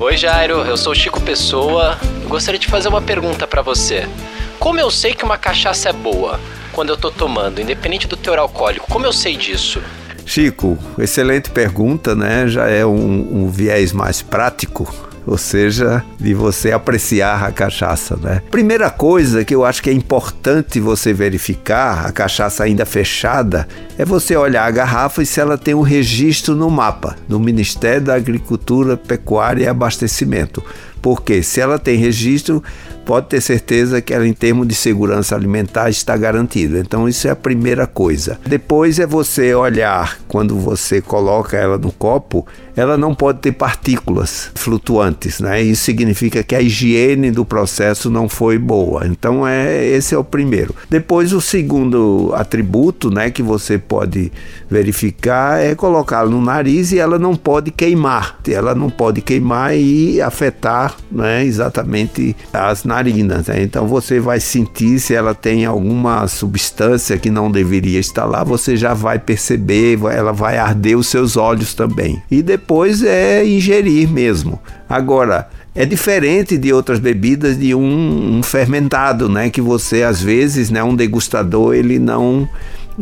Oi, Jairo, eu sou Chico Pessoa. Eu gostaria de fazer uma pergunta para você. Como eu sei que uma cachaça é boa quando eu tô tomando, independente do teor alcoólico? Como eu sei disso? Chico, excelente pergunta, né? Já é um, um viés mais prático ou seja, de você apreciar a cachaça, né? Primeira coisa que eu acho que é importante você verificar, a cachaça ainda fechada, é você olhar a garrafa e se ela tem um registro no mapa, no Ministério da Agricultura, Pecuária e Abastecimento. Porque se ela tem registro, pode ter certeza que ela, em termos de segurança alimentar, está garantida. Então, isso é a primeira coisa. Depois é você olhar, quando você coloca ela no copo, ela não pode ter partículas flutuantes, né? Isso significa que a higiene do processo não foi boa. Então, é esse é o primeiro. Depois, o segundo atributo, né, que você pode verificar é colocá-la no nariz e ela não pode queimar. Ela não pode queimar e afetar, né, exatamente as narinas. Né? Então você vai sentir se ela tem alguma substância que não deveria estar lá, você já vai perceber, ela vai arder os seus olhos também. E depois é ingerir mesmo. Agora, é diferente de outras bebidas de um, um, fermentado, né? Que você às vezes, né? Um degustador ele não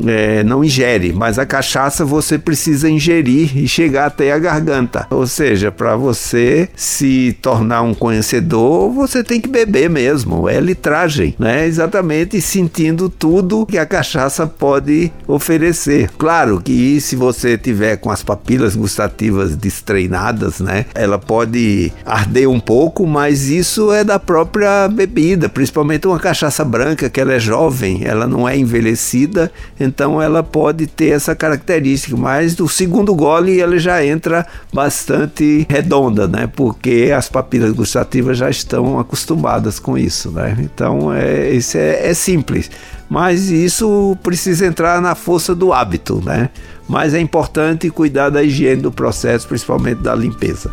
é, não ingere, mas a cachaça você precisa ingerir e chegar até a garganta. Ou seja, para você se tornar um conhecedor, você tem que beber mesmo, é litragem, né? Exatamente sentindo tudo que a cachaça pode oferecer. Claro que se você tiver com as papilas gustativas destreinadas, né? Ela pode arder um pouco, mas isso é da própria bebida, principalmente uma cachaça branca que ela é jovem, ela não é envelhecida, então ela pode ter essa característica, mas do segundo gole ela já entra bastante redonda, né? Porque as papilas gustativas já estão acostumadas com isso, né? Então é, isso é, é simples, mas isso precisa entrar na força do hábito, né? Mas é importante cuidar da higiene do processo, principalmente da limpeza.